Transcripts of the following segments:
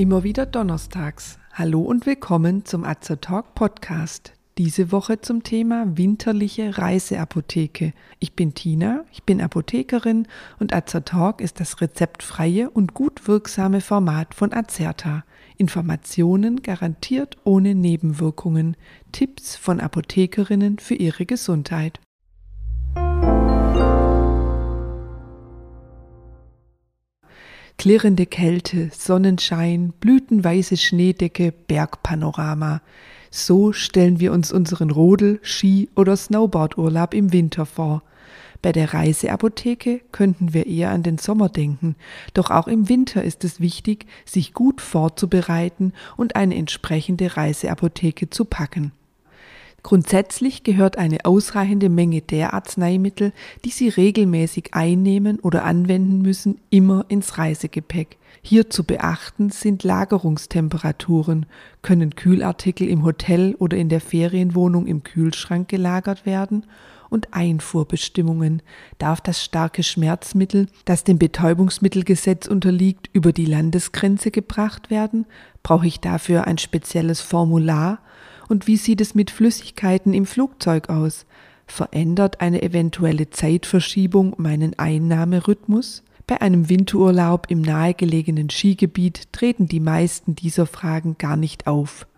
Immer wieder donnerstags. Hallo und willkommen zum Azer Talk Podcast. Diese Woche zum Thema winterliche Reiseapotheke. Ich bin Tina, ich bin Apothekerin und Azer Talk ist das rezeptfreie und gut wirksame Format von Azerta. Informationen garantiert ohne Nebenwirkungen. Tipps von Apothekerinnen für ihre Gesundheit. Klirrende Kälte, Sonnenschein, blütenweiße Schneedecke, Bergpanorama. So stellen wir uns unseren Rodel-, Ski- oder Snowboardurlaub im Winter vor. Bei der Reiseapotheke könnten wir eher an den Sommer denken, doch auch im Winter ist es wichtig, sich gut vorzubereiten und eine entsprechende Reiseapotheke zu packen. Grundsätzlich gehört eine ausreichende Menge der Arzneimittel, die Sie regelmäßig einnehmen oder anwenden müssen, immer ins Reisegepäck. Hier zu beachten sind Lagerungstemperaturen. Können Kühlartikel im Hotel oder in der Ferienwohnung im Kühlschrank gelagert werden? Und Einfuhrbestimmungen. Darf das starke Schmerzmittel, das dem Betäubungsmittelgesetz unterliegt, über die Landesgrenze gebracht werden? Brauche ich dafür ein spezielles Formular? Und wie sieht es mit Flüssigkeiten im Flugzeug aus? Verändert eine eventuelle Zeitverschiebung meinen Einnahmerhythmus? Bei einem Winterurlaub im nahegelegenen Skigebiet treten die meisten dieser Fragen gar nicht auf.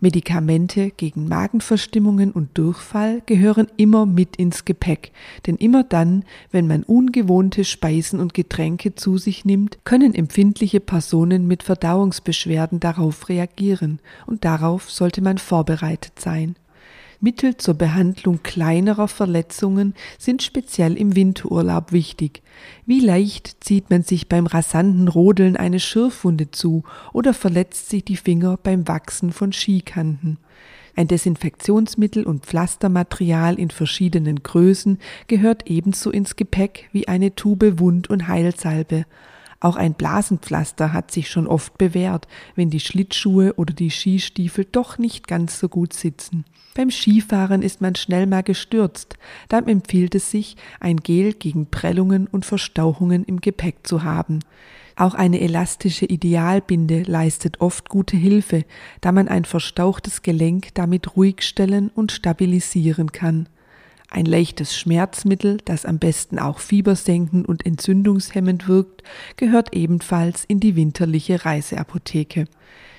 Medikamente gegen Magenverstimmungen und Durchfall gehören immer mit ins Gepäck, denn immer dann, wenn man ungewohnte Speisen und Getränke zu sich nimmt, können empfindliche Personen mit Verdauungsbeschwerden darauf reagieren, und darauf sollte man vorbereitet sein. Mittel zur Behandlung kleinerer Verletzungen sind speziell im Winterurlaub wichtig. Wie leicht zieht man sich beim rasanten Rodeln eine Schürfwunde zu oder verletzt sich die Finger beim Wachsen von Skikanten. Ein Desinfektionsmittel und Pflastermaterial in verschiedenen Größen gehört ebenso ins Gepäck wie eine Tube Wund- und Heilsalbe. Auch ein Blasenpflaster hat sich schon oft bewährt, wenn die Schlittschuhe oder die Skistiefel doch nicht ganz so gut sitzen. Beim Skifahren ist man schnell mal gestürzt. Dann empfiehlt es sich, ein Gel gegen Prellungen und Verstauchungen im Gepäck zu haben. Auch eine elastische Idealbinde leistet oft gute Hilfe, da man ein verstauchtes Gelenk damit ruhig stellen und stabilisieren kann. Ein leichtes Schmerzmittel, das am besten auch fiebersenkend und entzündungshemmend wirkt, gehört ebenfalls in die winterliche Reiseapotheke.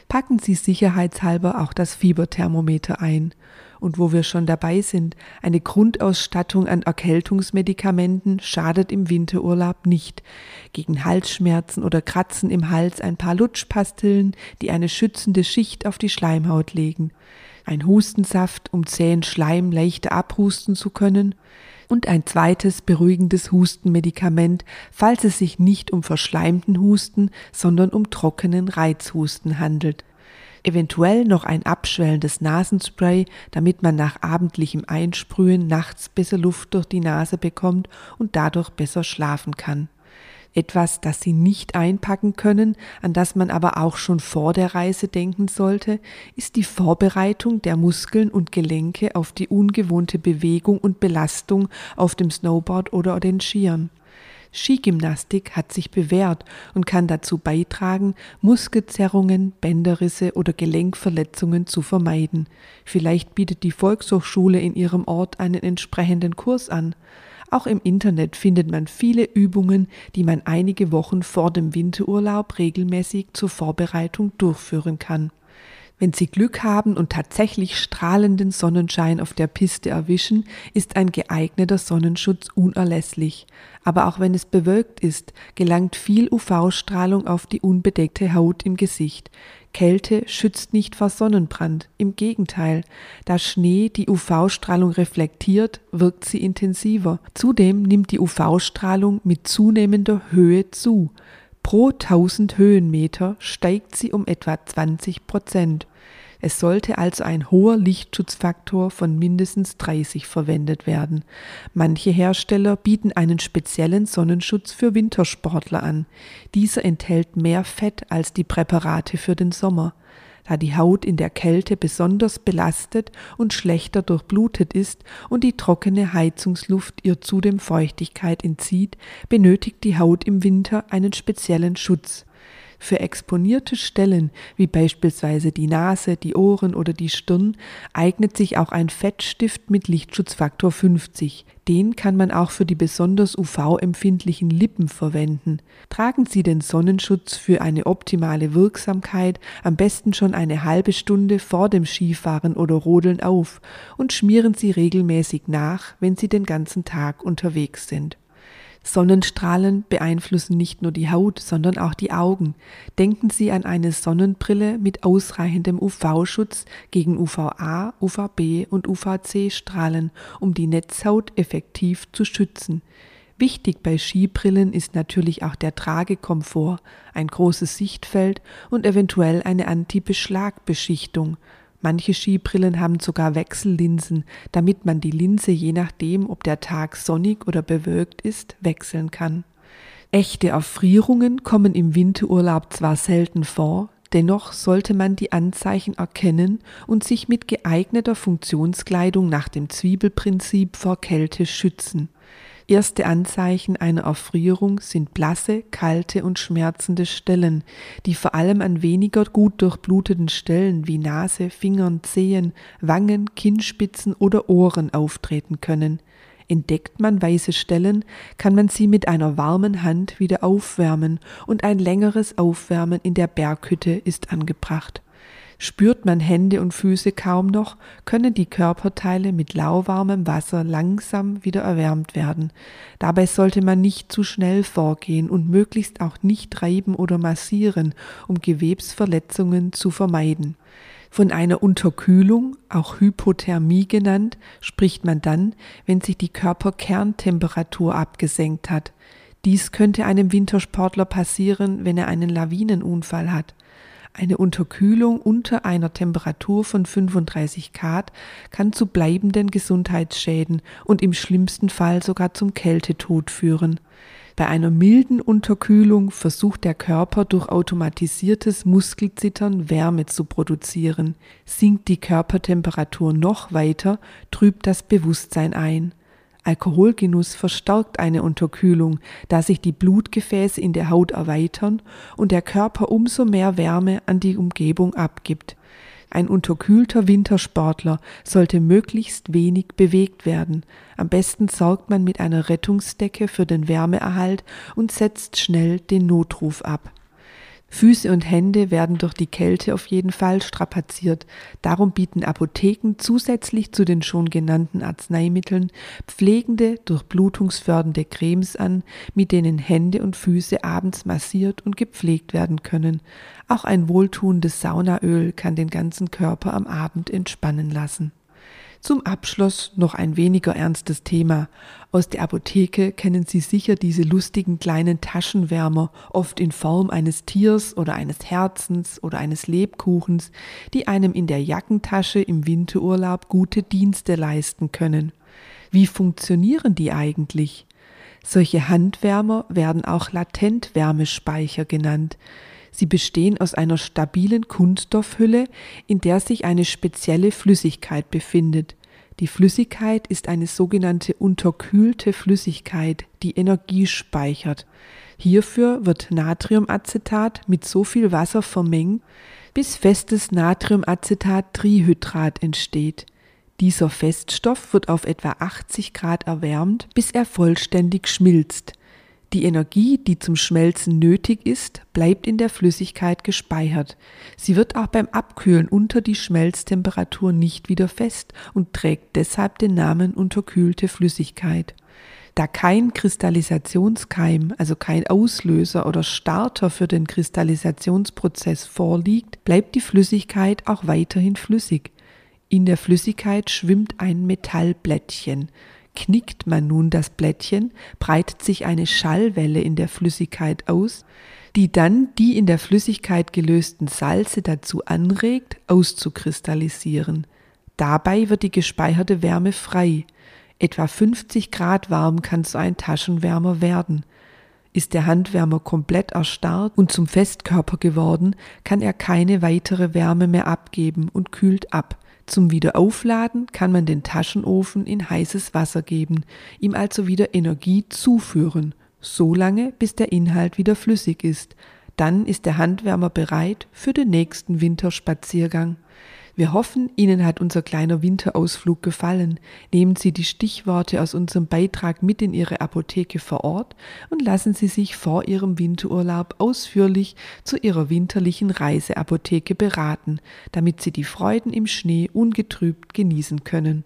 Packen Sie sicherheitshalber auch das Fieberthermometer ein. Und wo wir schon dabei sind, eine Grundausstattung an Erkältungsmedikamenten schadet im Winterurlaub nicht. Gegen Halsschmerzen oder Kratzen im Hals ein paar Lutschpastillen, die eine schützende Schicht auf die Schleimhaut legen ein Hustensaft, um zähen Schleim leichter abhusten zu können, und ein zweites beruhigendes Hustenmedikament, falls es sich nicht um verschleimten Husten, sondern um trockenen Reizhusten handelt. Eventuell noch ein abschwellendes Nasenspray, damit man nach abendlichem Einsprühen nachts besser Luft durch die Nase bekommt und dadurch besser schlafen kann. Etwas, das Sie nicht einpacken können, an das man aber auch schon vor der Reise denken sollte, ist die Vorbereitung der Muskeln und Gelenke auf die ungewohnte Bewegung und Belastung auf dem Snowboard oder den Skiern. Skigymnastik hat sich bewährt und kann dazu beitragen, Muskelzerrungen, Bänderrisse oder Gelenkverletzungen zu vermeiden. Vielleicht bietet die Volkshochschule in ihrem Ort einen entsprechenden Kurs an. Auch im Internet findet man viele Übungen, die man einige Wochen vor dem Winterurlaub regelmäßig zur Vorbereitung durchführen kann. Wenn Sie Glück haben und tatsächlich strahlenden Sonnenschein auf der Piste erwischen, ist ein geeigneter Sonnenschutz unerlässlich. Aber auch wenn es bewölkt ist, gelangt viel UV-Strahlung auf die unbedeckte Haut im Gesicht. Kälte schützt nicht vor Sonnenbrand, im Gegenteil, da Schnee die UV-Strahlung reflektiert, wirkt sie intensiver. Zudem nimmt die UV-Strahlung mit zunehmender Höhe zu. Pro 1000 Höhenmeter steigt sie um etwa 20 Prozent. Es sollte also ein hoher Lichtschutzfaktor von mindestens 30 verwendet werden. Manche Hersteller bieten einen speziellen Sonnenschutz für Wintersportler an. Dieser enthält mehr Fett als die Präparate für den Sommer. Da die Haut in der Kälte besonders belastet und schlechter durchblutet ist und die trockene Heizungsluft ihr zudem Feuchtigkeit entzieht, benötigt die Haut im Winter einen speziellen Schutz. Für exponierte Stellen, wie beispielsweise die Nase, die Ohren oder die Stirn, eignet sich auch ein Fettstift mit Lichtschutzfaktor 50. Den kann man auch für die besonders UV-empfindlichen Lippen verwenden. Tragen Sie den Sonnenschutz für eine optimale Wirksamkeit am besten schon eine halbe Stunde vor dem Skifahren oder Rodeln auf und schmieren Sie regelmäßig nach, wenn Sie den ganzen Tag unterwegs sind. Sonnenstrahlen beeinflussen nicht nur die Haut, sondern auch die Augen. Denken Sie an eine Sonnenbrille mit ausreichendem UV-Schutz gegen UVA, UVB und UVC-Strahlen, um die Netzhaut effektiv zu schützen. Wichtig bei Skibrillen ist natürlich auch der Tragekomfort, ein großes Sichtfeld und eventuell eine Anti-Beschlagbeschichtung. Manche Skibrillen haben sogar Wechsellinsen, damit man die Linse je nachdem, ob der Tag sonnig oder bewölkt ist, wechseln kann. Echte Erfrierungen kommen im Winterurlaub zwar selten vor, dennoch sollte man die Anzeichen erkennen und sich mit geeigneter Funktionskleidung nach dem Zwiebelprinzip vor Kälte schützen. Erste Anzeichen einer Erfrierung sind blasse, kalte und schmerzende Stellen, die vor allem an weniger gut durchbluteten Stellen wie Nase, Fingern, Zehen, Wangen, Kinnspitzen oder Ohren auftreten können. Entdeckt man weiße Stellen, kann man sie mit einer warmen Hand wieder aufwärmen und ein längeres Aufwärmen in der Berghütte ist angebracht. Spürt man Hände und Füße kaum noch, können die Körperteile mit lauwarmem Wasser langsam wieder erwärmt werden. Dabei sollte man nicht zu schnell vorgehen und möglichst auch nicht reiben oder massieren, um Gewebsverletzungen zu vermeiden. Von einer Unterkühlung, auch Hypothermie genannt, spricht man dann, wenn sich die Körperkerntemperatur abgesenkt hat. Dies könnte einem Wintersportler passieren, wenn er einen Lawinenunfall hat. Eine Unterkühlung unter einer Temperatur von 35 Grad kann zu bleibenden Gesundheitsschäden und im schlimmsten Fall sogar zum Kältetod führen. Bei einer milden Unterkühlung versucht der Körper durch automatisiertes Muskelzittern Wärme zu produzieren. Sinkt die Körpertemperatur noch weiter, trübt das Bewusstsein ein. Alkoholgenuss verstärkt eine Unterkühlung, da sich die Blutgefäße in der Haut erweitern und der Körper umso mehr Wärme an die Umgebung abgibt. Ein unterkühlter Wintersportler sollte möglichst wenig bewegt werden. Am besten sorgt man mit einer Rettungsdecke für den Wärmeerhalt und setzt schnell den Notruf ab. Füße und Hände werden durch die Kälte auf jeden Fall strapaziert. Darum bieten Apotheken zusätzlich zu den schon genannten Arzneimitteln pflegende, durchblutungsfördernde Cremes an, mit denen Hände und Füße abends massiert und gepflegt werden können. Auch ein wohltuendes Saunaöl kann den ganzen Körper am Abend entspannen lassen. Zum Abschluss noch ein weniger ernstes Thema. Aus der Apotheke kennen Sie sicher diese lustigen kleinen Taschenwärmer, oft in Form eines Tiers oder eines Herzens oder eines Lebkuchens, die einem in der Jackentasche im Winterurlaub gute Dienste leisten können. Wie funktionieren die eigentlich? Solche Handwärmer werden auch Latentwärmespeicher genannt. Sie bestehen aus einer stabilen Kunststoffhülle, in der sich eine spezielle Flüssigkeit befindet. Die Flüssigkeit ist eine sogenannte unterkühlte Flüssigkeit, die Energie speichert. Hierfür wird Natriumacetat mit so viel Wasser vermengt, bis festes Natriumacetat-Trihydrat entsteht. Dieser Feststoff wird auf etwa 80 Grad erwärmt, bis er vollständig schmilzt. Die Energie, die zum Schmelzen nötig ist, bleibt in der Flüssigkeit gespeichert. Sie wird auch beim Abkühlen unter die Schmelztemperatur nicht wieder fest und trägt deshalb den Namen unterkühlte Flüssigkeit. Da kein Kristallisationskeim, also kein Auslöser oder Starter für den Kristallisationsprozess vorliegt, bleibt die Flüssigkeit auch weiterhin flüssig. In der Flüssigkeit schwimmt ein Metallblättchen. Knickt man nun das Blättchen, breitet sich eine Schallwelle in der Flüssigkeit aus, die dann die in der Flüssigkeit gelösten Salze dazu anregt, auszukristallisieren. Dabei wird die gespeicherte Wärme frei. Etwa 50 Grad warm kann so ein Taschenwärmer werden. Ist der Handwärmer komplett erstarrt und zum Festkörper geworden, kann er keine weitere Wärme mehr abgeben und kühlt ab. Zum Wiederaufladen kann man den Taschenofen in heißes Wasser geben, ihm also wieder Energie zuführen, so lange bis der Inhalt wieder flüssig ist. Dann ist der Handwärmer bereit für den nächsten Winterspaziergang. Wir hoffen, Ihnen hat unser kleiner Winterausflug gefallen. Nehmen Sie die Stichworte aus unserem Beitrag mit in Ihre Apotheke vor Ort und lassen Sie sich vor Ihrem Winterurlaub ausführlich zu Ihrer winterlichen Reiseapotheke beraten, damit Sie die Freuden im Schnee ungetrübt genießen können.